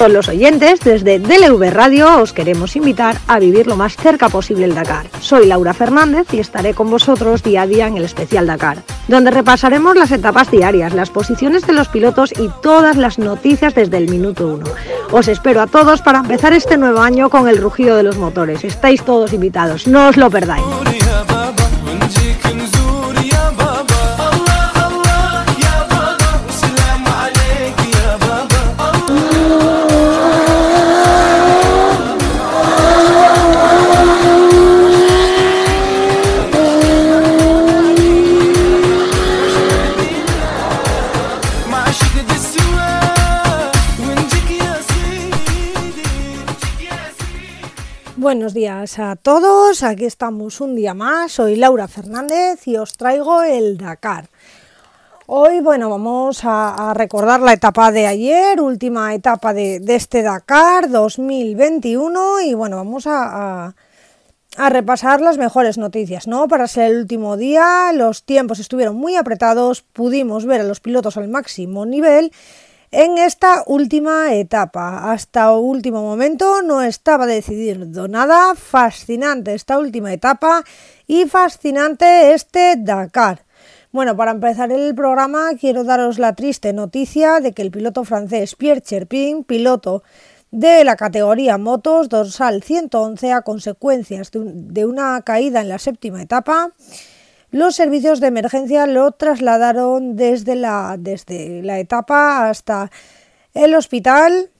todos los oyentes, desde DLV Radio os queremos invitar a vivir lo más cerca posible el Dakar. Soy Laura Fernández y estaré con vosotros día a día en el especial Dakar, donde repasaremos las etapas diarias, las posiciones de los pilotos y todas las noticias desde el minuto uno. Os espero a todos para empezar este nuevo año con el rugido de los motores. Estáis todos invitados, no os lo perdáis. Buenos días a todos, aquí estamos un día más, soy Laura Fernández y os traigo el Dakar. Hoy, bueno, vamos a, recordar la etapa de ayer, última etapa de, este Dakar 2021 y bueno, vamos a, a, repasar las mejores noticias, ¿no? Para ser el último día, los tiempos estuvieron muy apretados, pudimos ver a los pilotos al máximo nivel en esta última etapa. Hasta último momento no estaba decidido nada. Fascinante esta última etapa y fascinante este Dakar. Bueno, para empezar el programa quiero daros la triste noticia de que el piloto francés Pierre Cherpin, piloto de la categoría motos dorsal 111 a consecuencias de una caída en la séptima etapa, los servicios de emergencia lo trasladaron desde la, desde la etapa hasta el hospital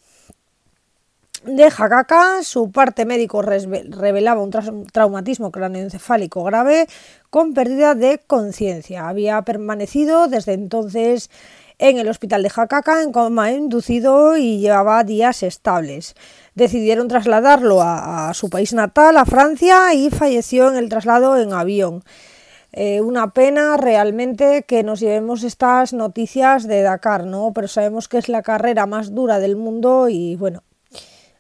de Jacaca. Su parte médico revelaba un traumatismo craneoencefálico grave con pérdida de conciencia. Había permanecido desde entonces en el hospital de Jacaca en coma inducido y llevaba días estables. Decidieron trasladarlo a su país natal, a Francia, y falleció en el traslado en avión. Eh, una pena realmente que nos llevemos estas noticias de Dakar, ¿no? Pero sabemos que es la carrera más dura del mundo y bueno,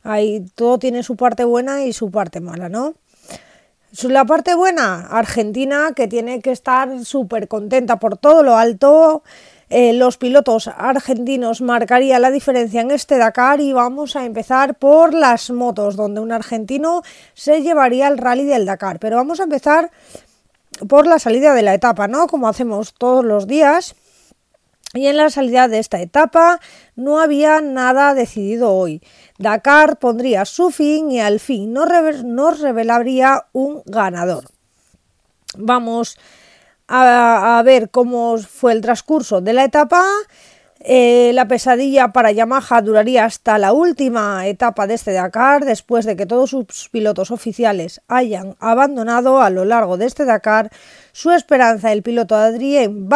ahí todo tiene su parte buena y su parte mala, ¿no? La parte buena, Argentina, que tiene que estar súper contenta por todo lo alto. Eh, los pilotos argentinos marcarían la diferencia en este Dakar y vamos a empezar por las motos, donde un argentino se llevaría el rally del Dakar. Pero vamos a empezar por la salida de la etapa, ¿no? Como hacemos todos los días. Y en la salida de esta etapa no había nada decidido hoy. Dakar pondría su fin y al fin nos, revelaría un ganador. Vamos a, ver cómo fue el transcurso de la etapa. Eh, la pesadilla para Yamaha duraría hasta la última etapa de este Dakar, después de que todos sus pilotos oficiales hayan abandonado a lo largo de este Dakar. Su esperanza, el piloto Adrien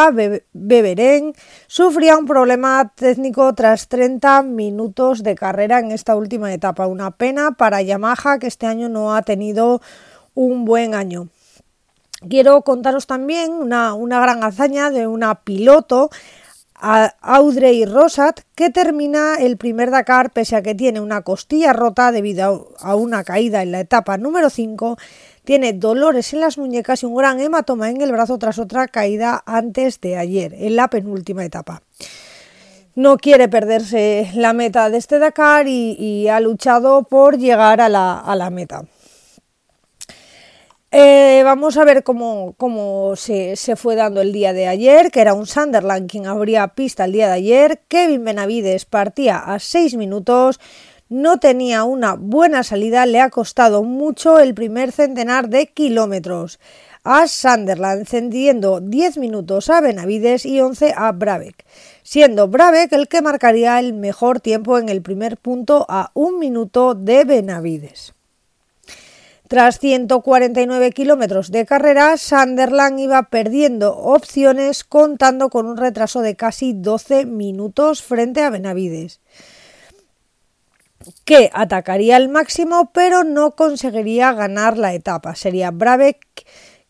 Beberen, sufría un problema técnico tras 30 minutos de carrera en esta última etapa. Una pena para Yamaha que este año no ha tenido un buen año. Quiero contaros también una, una gran hazaña de una piloto a Audrey Rosat, que termina el primer Dakar pese a que tiene una costilla rota debido a una caída en la etapa número 5, tiene dolores en las muñecas y un gran hematoma en el brazo tras otra caída antes de ayer, en la penúltima etapa. No quiere perderse la meta de este Dakar y, ha luchado por llegar a la meta. Eh, vamos a ver cómo, se, fue dando el día de ayer, que era un Sunderland quien abría pista el día de ayer. Kevin Benavides partía a 6 minutos, no tenía una buena salida, le ha costado mucho el primer centenar de kilómetros. A Sunderland encendiendo 10 minutos a Benavides y 11 a Brabeck, siendo Brabeck el que marcaría el mejor tiempo en el primer punto a un minuto de Benavides. Tras 149 kilómetros de carrera, Sunderland iba perdiendo opciones contando con un retraso de casi 12 minutos frente a Benavides, que atacaría al máximo pero no conseguiría ganar la etapa. Sería Brabeck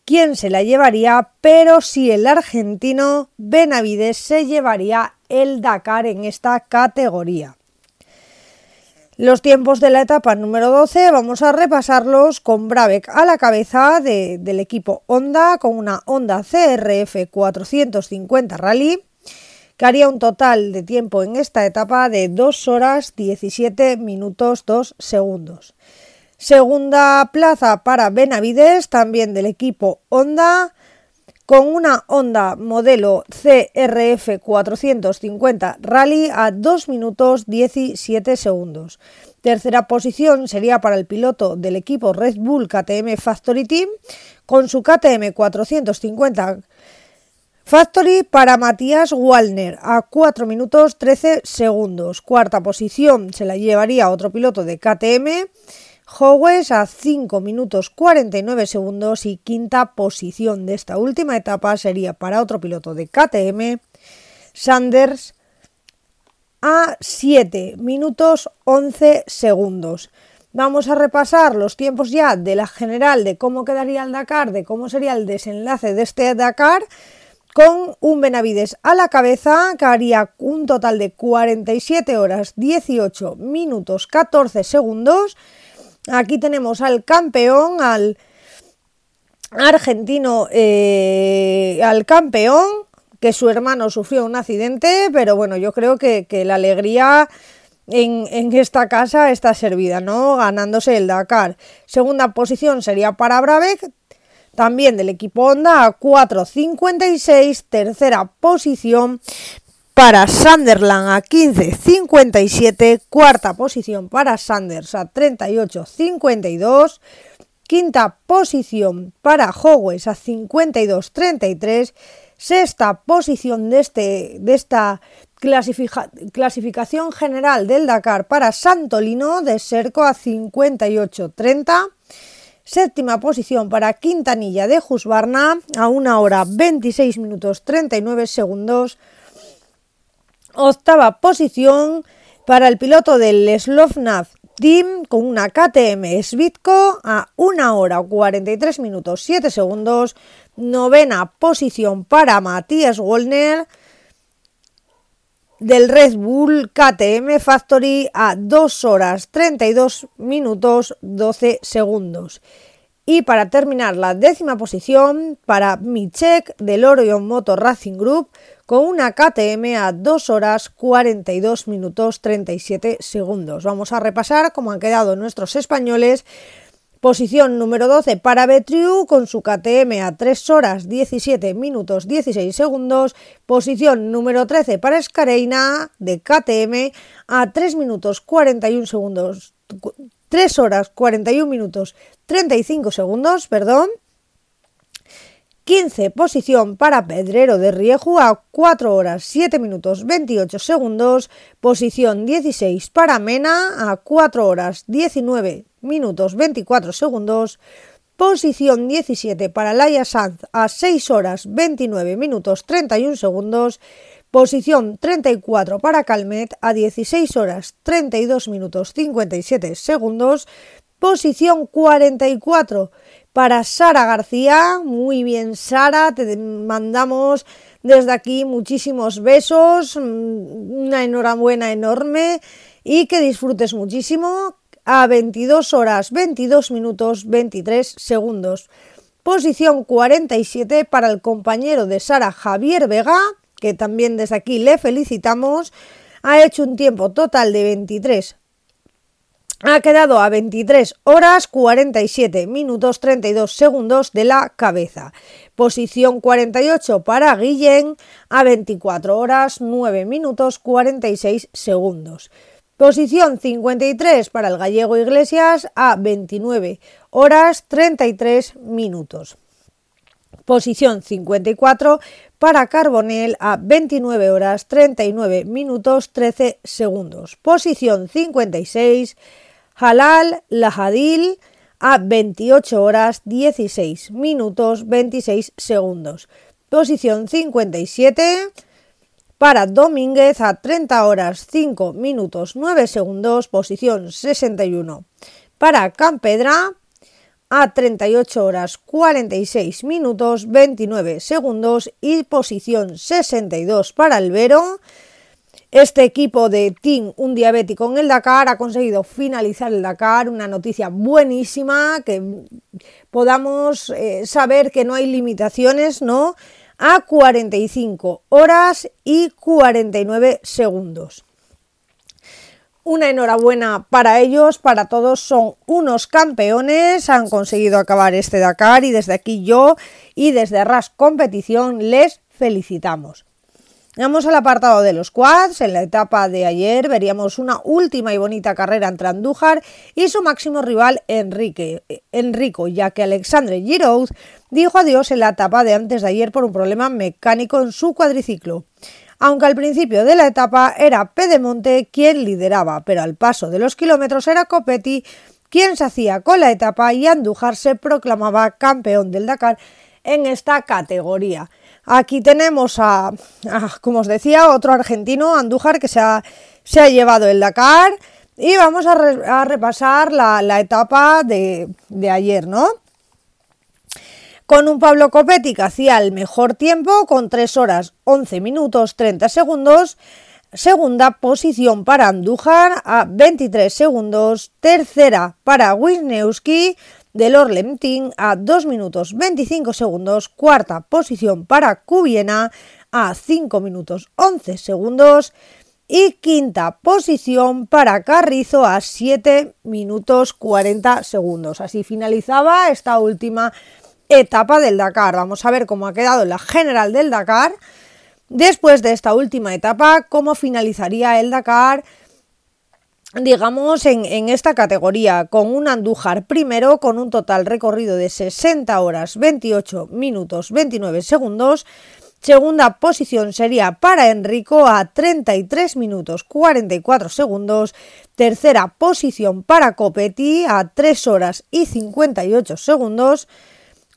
quien se la llevaría, pero si el argentino Benavides se llevaría el Dakar en esta categoría. Los tiempos de la etapa número 12 vamos a repasarlos con Brabeck a la cabeza del equipo Honda con una Honda CRF 450 Rally que haría un total de tiempo en esta etapa de 2 horas 17 minutos 2 segundos. Segunda plaza para Benavides, también del equipo Honda, con una Honda modelo CRF 450 Rally a 2 minutos 17 segundos. Tercera posición sería para el piloto del equipo Red Bull KTM Factory Team con su KTM 450 Factory para Matías Wallner a 4 minutos 13 segundos. Cuarta posición se la llevaría otro piloto de KTM, Howes a 5 minutos 49 segundos y quinta posición de esta última etapa sería para otro piloto de KTM, Sanders a 7 minutos 11 segundos. Vamos a repasar los tiempos ya de la general de cómo quedaría el Dakar, de cómo sería el desenlace de este Dakar con un Benavides a la cabeza que haría un total de 47 horas 18 minutos 14 segundos. Aquí tenemos al campeón, al argentino, eh, al campeón, que su hermano sufrió un accidente, pero bueno, yo creo que, la alegría en, en, esta casa está servida, ¿no? Ganándose el Dakar. Segunda posición sería para Brabeck, también del equipo Honda a 4.56, tercera posición para Sunderland a 15.57, cuarta posición para Sanders a 38.52, quinta posición para Howes a 52.33, sexta posición de, este, de esta clasificación general del Dakar para Santolino de Serco a 58.30, Séptima posición para Quintanilla de Husqvarna a 1 hora 26 minutos 39 segundos. Octava posición para el piloto del Slovnav Team con una KTM Svitko a 1 hora 43 minutos 7 segundos. Novena posición para Matías Wollner del Red Bull KTM Factory a 2 horas 32 minutos 12 segundos. Y para terminar, la décima posición para Michek del Orion Motor Racing Group con una KTM a 2 horas 42 minutos 37 segundos. Vamos a repasar cómo han quedado nuestros españoles Posición número 12 para Betriu con su KTM a 3 horas 17 minutos 16 segundos. Posición número 13 para Escareina de KTM a 3 minutos 41 segundos. 3 horas 41 minutos 35 segundos, perdón. 15 posición para Pedrero de Rieju a 4 horas 7 minutos 28 segundos. Posición 16 para Mena a 4 horas 19 minutos 24 segundos. Posición 17 para Laia Sanz a 6 horas 29 minutos 31 segundos. Posición 34 para Calmet a 16 horas 32 minutos 57 segundos. Posición 44 para Sara García. Muy bien, Sara, te mandamos desde aquí muchísimos besos, mm, una enhorabuena enorme y que disfrutes muchísimo a 22 horas 22 minutos 23 segundos. Posición 47 para el compañero de Sara Javier Vega, que también desde aquí le felicitamos. Ha hecho un tiempo total de 23 ha quedado a 23 horas 47 minutos 32 segundos de la cabeza. Posición 48 para Guillén a 24 horas 9 minutos 46 segundos. Posición 53 para el gallego Iglesias a 29 horas 33 minutos. Posición 54 para Carbonel a 29 horas 39 minutos 13 segundos. Posición 56 Halal Lahadil a 28 horas 16 minutos 26 segundos. Posición 57 para Domínguez a 30 horas 5 minutos 9 segundos. Posición 61 para Campedra a 38 horas 46 minutos 29 segundos y posición 62 para Albero este equipo de Team Un Diabético en el Dakar ha conseguido finalizar el Dakar, una noticia buenísima, que podamos eh, saber que no hay limitaciones, ¿no? a 45 horas y 49 segundos. Una enhorabuena para ellos, para todos, son unos campeones, han conseguido acabar este Dakar y desde aquí yo y desde RAS Competición les felicitamos. Vamos al apartado de los quads. En la etapa de ayer veríamos una última y bonita carrera entre Andújar y su máximo rival Enrique, Enrico, ya que Alexandre Giroud dijo adiós en la etapa de antes de ayer por un problema mecánico en su cuadriciclo. Aunque al principio de la etapa era Pedemonte quien lideraba, pero al paso de los kilómetros era Copetti quien se hacía con la etapa y Andújar se proclamaba campeón del Dakar en esta categoría. Aquí tenemos a, como os decía, otro argentino, Andújar, que se ha, se ha llevado el Dakar. Y vamos a, repasar la, etapa de, de, ayer, ¿no? Con un Pablo Copetti que hacía el mejor tiempo, con 3 horas 11 minutos 30 segundos. Segunda posición para Andújar a 23 segundos. Tercera para Wisniewski del Orlemtin a 2 minutos 25 segundos, cuarta posición para Cubiena a 5 minutos 11 segundos y quinta posición para Carrizo a 7 minutos 40 segundos. Así finalizaba esta última etapa del Dakar. Vamos a ver cómo ha quedado la general del Dakar. Después de esta última etapa, cómo finalizaría el Dakar digamos, en, esta categoría, con un Andújar primero con un total recorrido de 60 horas 28 minutos 29 segundos. Segunda posición sería para Enrico a 33 minutos 44 segundos. Tercera posición para Copetti a 3 horas y 58 segundos.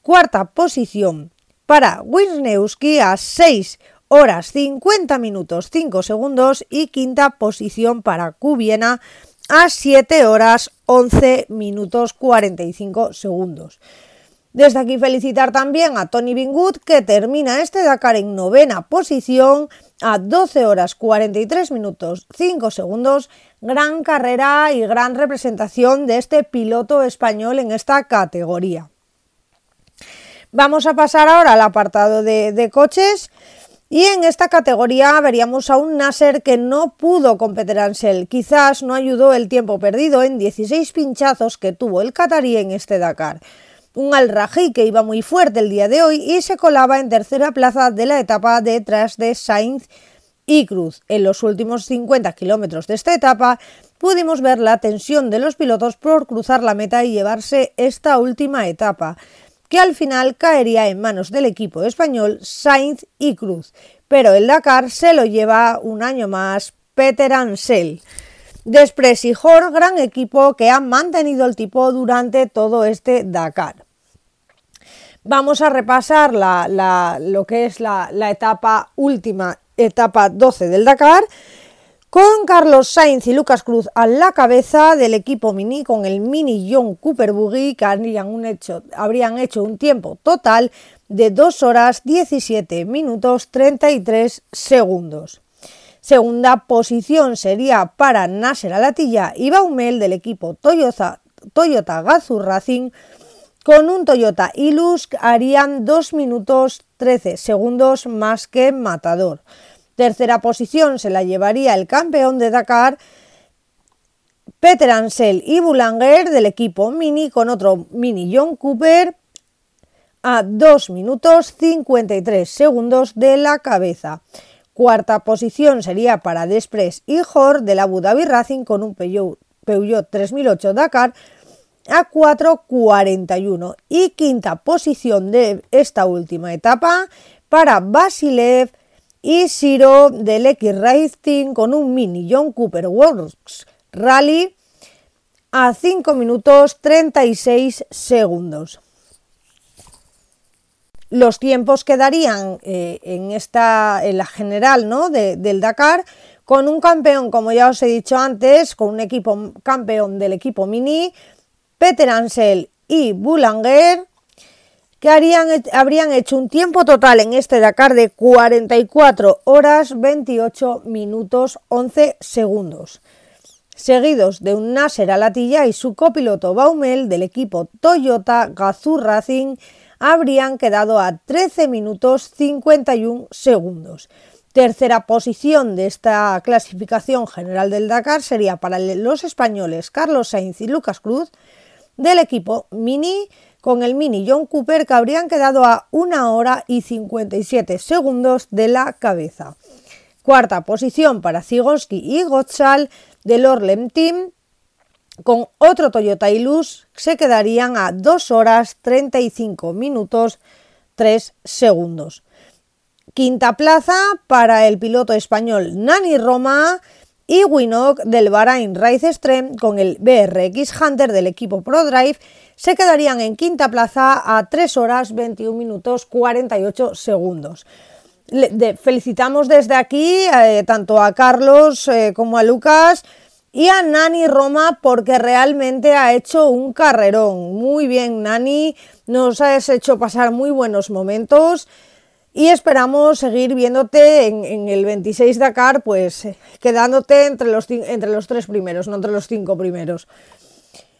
Cuarta posición para Wisniewski a 6 horas 50 minutos 5 segundos y quinta posición para Cubiena a 7 horas 11 minutos 45 segundos. Desde aquí felicitar también a Tony Bingood que termina este Dakar en novena posición a 12 horas 43 minutos 5 segundos. Gran carrera y gran representación de este piloto español en esta categoría. Vamos a pasar ahora al apartado de, coches. Y en esta categoría veríamos a un Nasser que no pudo competir Ansel. Quizás no ayudó el tiempo perdido en 16 pinchazos que tuvo el Qatarí en este Dakar. Un al que iba muy fuerte el día de hoy y se colaba en tercera plaza de la etapa detrás de Sainz y Cruz. En los últimos 50 kilómetros de esta etapa pudimos ver la tensión de los pilotos por cruzar la meta y llevarse esta última etapa que al final caería en manos del equipo español Sainz y Cruz, pero el Dakar se lo lleva un año más Peter Ansel. Hor, gran equipo que ha mantenido el tipo durante todo este Dakar. Vamos a repasar lo que es la, la etapa última, etapa 12 del Dakar, con Carlos Sainz y Lucas Cruz a la cabeza del equipo Mini, con el Mini John Cooper Buggy, que habrían hecho, un tiempo total de 2 horas 17 minutos 33 segundos. Segunda posición sería para Nasser Alatilla y Baumel del equipo Toyota, Toyota Racing. Con un Toyota Ilus harían 2 minutos 13 segundos más que Matador. Tercera posición se la llevaría el campeón de Dakar, Peter Ansel y Boulanger del equipo Mini con otro Mini John Cooper a 2 minutos 53 segundos de la cabeza. Cuarta posición sería para Despres y Jor del Abu Dhabi Racing con un Peugeot, Peugeot 3008 Dakar a 4.41 y quinta posición de esta última etapa para Basilev y Siro del X Racing con un mini John Cooper Works Rally a 5 minutos 36 segundos. Los tiempos quedarían eh, en, esta, en la general ¿no? del Dakar con un campeón, como ya os he dicho antes, con un equipo campeón del equipo mini, Peter Ansel y Boulanger, que habrían hecho un tiempo total en este Dakar de 44 horas 28 minutos 11 segundos, seguidos de un Nasser Alatilla y su copiloto Baumel del equipo Toyota Gazoo Racing habrían quedado a 13 minutos 51 segundos. Tercera posición de esta clasificación general del Dakar sería para los españoles Carlos Sainz y Lucas Cruz del equipo Mini con el Mini John Cooper que habrían quedado a 1 hora y 57 segundos de la cabeza. Cuarta posición para Zigorski y Gottsal del Orlem Team con otro Toyota Ilus se quedarían a 2 horas 35 minutos 3 segundos. Quinta plaza para el piloto español Nani Roma y Winnock del Bahrain Race Extreme con el BRX Hunter del equipo ProDrive se quedarían en quinta plaza a 3 horas 21 minutos 48 segundos. felicitamos desde aquí eh, tanto a Carlos eh, como a Lucas y a Nani Roma porque realmente ha hecho un carrerón. Muy bien, Nani, nos has hecho pasar muy buenos momentos y esperamos seguir viéndote en, el 26 Dakar, pues eh, quedándote entre los, entre los tres primeros, no entre los cinco primeros.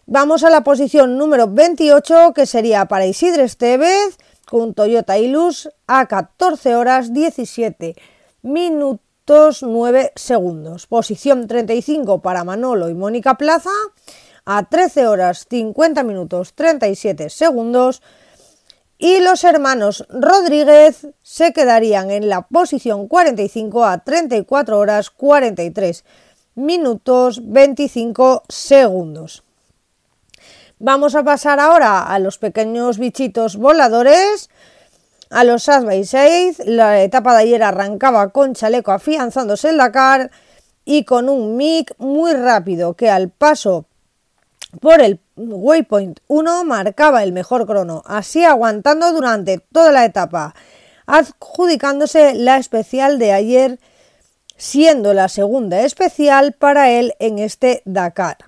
Vamos a la posición número 28, que sería para Isidre Estevez, con Toyota Ilus a 14 horas 17 minutos 9 segundos. Posición 35 para Manolo y Mónica Plaza a 13 horas 50 minutos 37 segundos y los hermanos Rodríguez se quedarían en la posición 45 a 34 horas 43 minutos 25 segundos. Vamos a pasar ahora a los pequeños bichitos voladores, a los South by La etapa de ayer arrancaba con chaleco afianzándose el Dakar y con un mic muy rápido que al paso por el Waypoint 1 marcaba el mejor crono, así aguantando durante toda la etapa, adjudicándose la especial de ayer, siendo la segunda especial para él en este Dakar.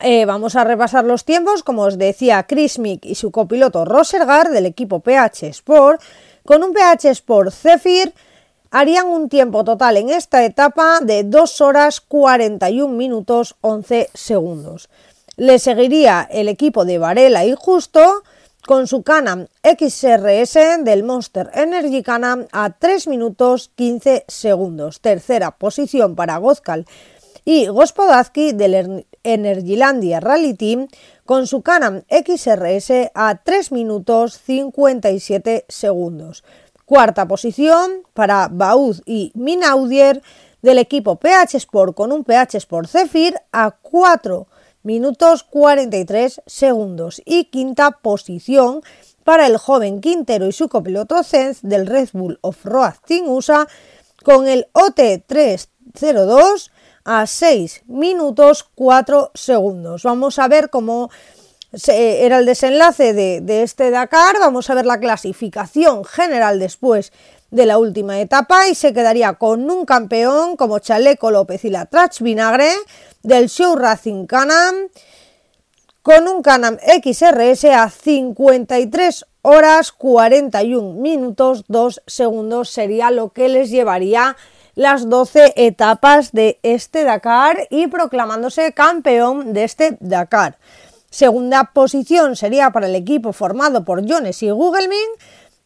Eh, vamos a repasar los tiempos, como os decía Chris Mick y su copiloto Rosergar del equipo PH Sport, con un PH Sport Zephyr harían un tiempo total en esta etapa de 2 horas 41 minutos 11 segundos. Le seguiría el equipo de Varela y Justo con su Canam XRS del Monster Energy Canam a 3 minutos 15 segundos. Tercera posición para Gozcal y Gospodazki del Energylandia Rally Team con su Canam XRS a 3 minutos 57 segundos. Cuarta posición para Baud y Minaudier del equipo PH Sport con un PH Sport Zephyr a 4 minutos 43 segundos. Y quinta posición para el joven Quintero y su copiloto Zenz del Red Bull Off-Road Team USA con el OT302 a 6 minutos 4 segundos. Vamos a ver cómo era el desenlace de, este Dakar. Vamos a ver la clasificación general después de la última etapa y se quedaría con un campeón como Chaleco López y la Trach Vinagre del Show Racing Canam con un Canam XRS a 53 horas 41 minutos 2 segundos sería lo que les llevaría las 12 etapas de este Dakar y proclamándose campeón de este Dakar. Segunda posición sería para el equipo formado por Jones y Googlemin,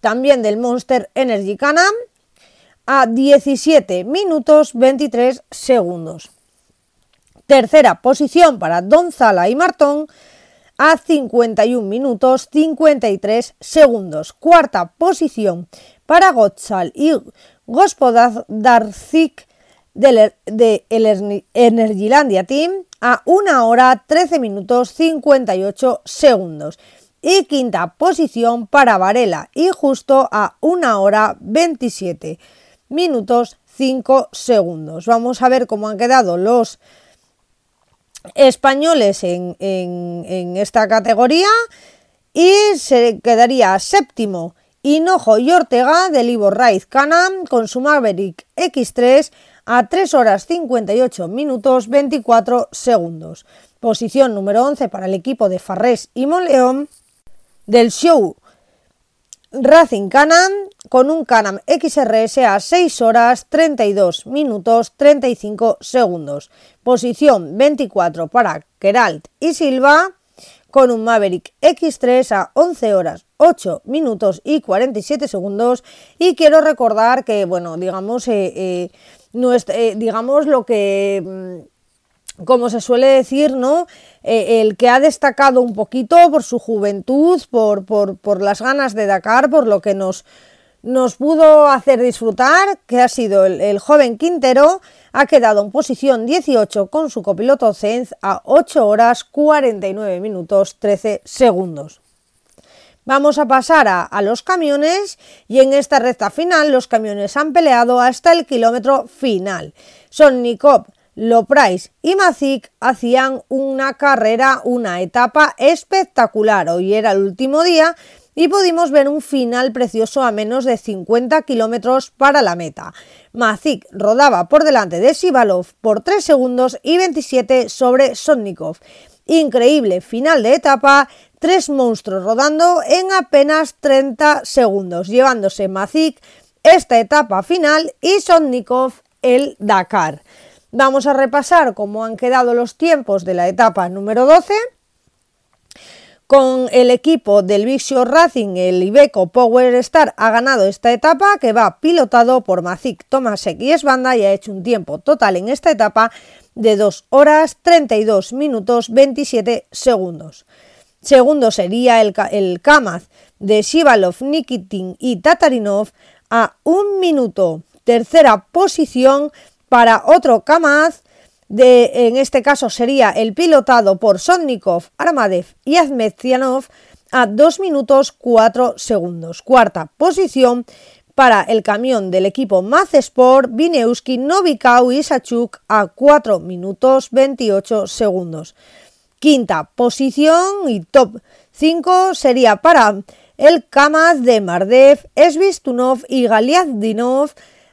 también del Monster Energy Canam, a 17 minutos 23 segundos. Tercera posición para Donzala y Martón a 51 minutos 53 segundos. Cuarta posición para Gotzal y Gospodarzik de Energylandia Team a 1 hora 13 minutos 58 segundos. Y quinta posición para Varela y justo a 1 hora 27 minutos 5 segundos. Vamos a ver cómo han quedado los españoles en, esta categoría y se quedaría séptimo Hinojo y Ortega del Ivo Raiz Canam con su Maverick X3 a 3 horas 58 minutos 24 segundos. Posición número 11 para el equipo de Farrés y Monleón del show Racing Canam con un Canam XRS a 6 horas 32 minutos 35 segundos. Posición 24 para Keralt y Silva con un Maverick X3 a 11 horas 8 minutos y 47 segundos. Y quiero recordar que, bueno, digamos, eh, eh, eh, digamos lo que mm, como se suele decir, ¿no? el que ha destacado un poquito por su juventud, por, por, las ganas de Dakar, por lo que nos, nos pudo hacer disfrutar, que ha sido el, joven Quintero, ha quedado en posición 18 con su copiloto Zenz a 8 horas 49 minutos 13 segundos. Vamos a pasar a, los camiones y en esta recta final los camiones han peleado hasta el kilómetro final. Son Nikop, Loprice y Mazik hacían una carrera, una etapa espectacular. Hoy era el último día y pudimos ver un final precioso a menos de 50 kilómetros para la meta. Mazik rodaba por delante de Sivalov por 3 segundos y 27 sobre Sonnikov. Increíble final de etapa, tres monstruos rodando en apenas 30 segundos, llevándose Mazik esta etapa final y Sonnikov el Dakar. Vamos a repasar cómo han quedado los tiempos de la etapa número 12 con el equipo del Vixio Racing, el Ibeco Power Star ha ganado esta etapa que va pilotado por Mazik Tomasek y Esbanda y ha hecho un tiempo total en esta etapa de 2 horas 32 minutos 27 segundos. Segundo sería el, Kamaz de Shivalov, Nikitin y Tatarinov a un minuto. Tercera posición para otro Kamaz de, en este caso sería el pilotado por Sonnikov, Armadev y Azmetzianov a 2 minutos 4 segundos. Cuarta posición para el camión del equipo Mazesport, Vineuski, Novikau y Sachuk a 4 minutos 28 segundos. Quinta posición y top 5 sería para el Kamaz de Mardev, Esvistunov y Galiazdinov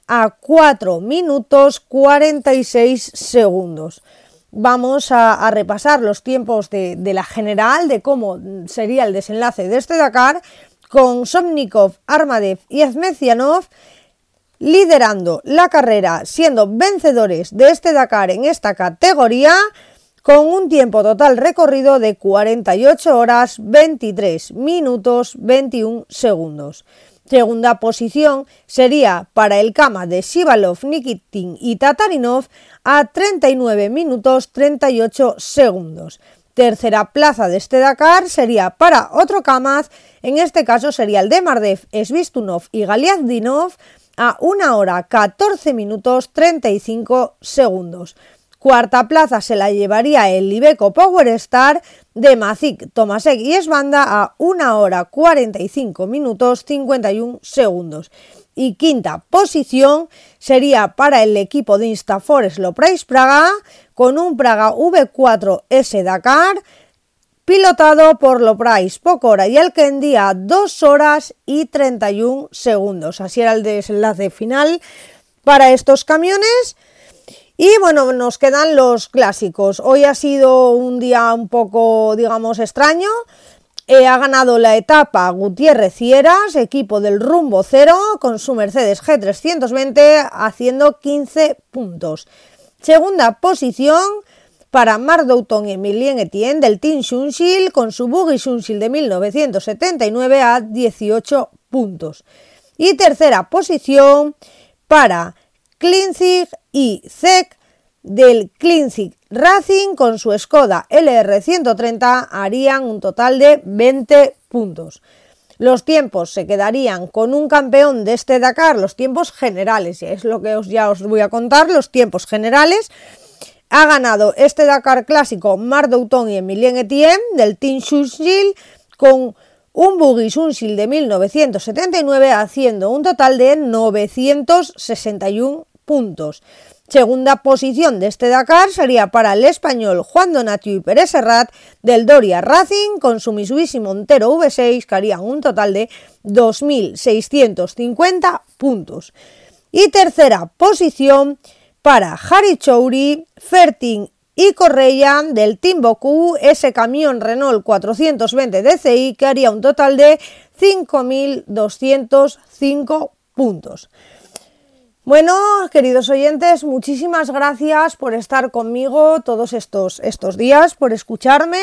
a 4 minutos 46 segundos. Vamos a, repasar los tiempos de, la general, de cómo sería el desenlace de este Dakar, con Somnikov, Armadev y Azmecianov liderando la carrera, siendo vencedores de este Dakar en esta categoría, con un tiempo total recorrido de 48 horas 23 minutos 21 segundos. Segunda posición sería para el Kama de Shivalov, Nikitin y Tatarinov a 39 minutos 38 segundos. Tercera plaza de este Dakar sería para otro Kamaz, en este caso sería el de Mardev, Svistunov y Galiazdinov a 1 hora 14 minutos 35 segundos. Cuarta plaza se la llevaría el Ibeco Power Star de Mazik, Tomasek y Esbanda a 1 hora 45 minutos 51 segundos. Y quinta posición sería para el equipo de Instafor Loprice Praga con un Praga V4S Dakar pilotado por Loprice Pocora y el que a 2 horas y 31 segundos. Así era el desenlace final para estos camiones. Y bueno, nos quedan los clásicos. Hoy ha sido un día un poco, digamos, extraño. Eh, ha ganado la etapa Gutiérrez Cieras, equipo del rumbo cero, con su Mercedes G320 haciendo 15 puntos. Segunda posición para Mark Doughton y Emilien Etienne del Team Shunshil con su Buggy Shunshil de 1979 a 18 puntos. Y tercera posición para Klinzig y Zek del Klinzig Racing con su Skoda LR130 harían un total de 20 puntos. Los tiempos se quedarían con un campeón de este Dakar, los tiempos generales, es lo que os, ya os voy a contar, los tiempos generales. Ha ganado este Dakar clásico Marc Douton y Emilien Etienne del Team Shunshil con un Buggy Sunsil de 1979 haciendo un total de 961 puntos. Segunda posición de este Dakar sería para el español Juan Donatio y Pérez Serrat del Doria Racing con su Mitsubishi Montero V6 que harían un total de 2.650 puntos. Y tercera posición para Harry Chouri, Fertin y Correia del Timboku, ese camión Renault 420 DCI que haría un total de 5.205 puntos. Bueno, queridos oyentes, muchísimas gracias por estar conmigo todos estos, estos días, por escucharme.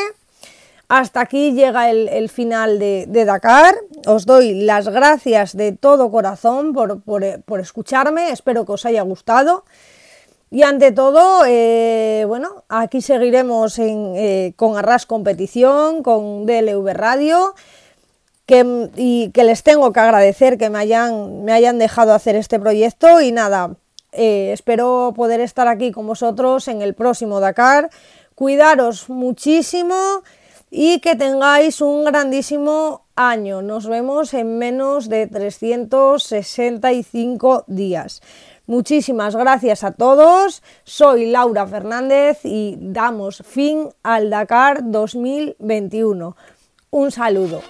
Hasta aquí llega el, final de, Dakar. Os doy las gracias de todo corazón por, escucharme. Espero que os haya gustado. Y ante todo, eh, bueno, aquí seguiremos eh, con Arras Competición, con DLV Radio. Y que les tengo que agradecer que me hayan, me hayan dejado hacer este proyecto y nada, eh, espero poder estar aquí con vosotros en el próximo Dakar. Cuidaros muchísimo y que tengáis un grandísimo año. Nos vemos en menos de 365 días. Muchísimas gracias a todos. Soy Laura Fernández y damos fin al Dakar 2021. Un saludo.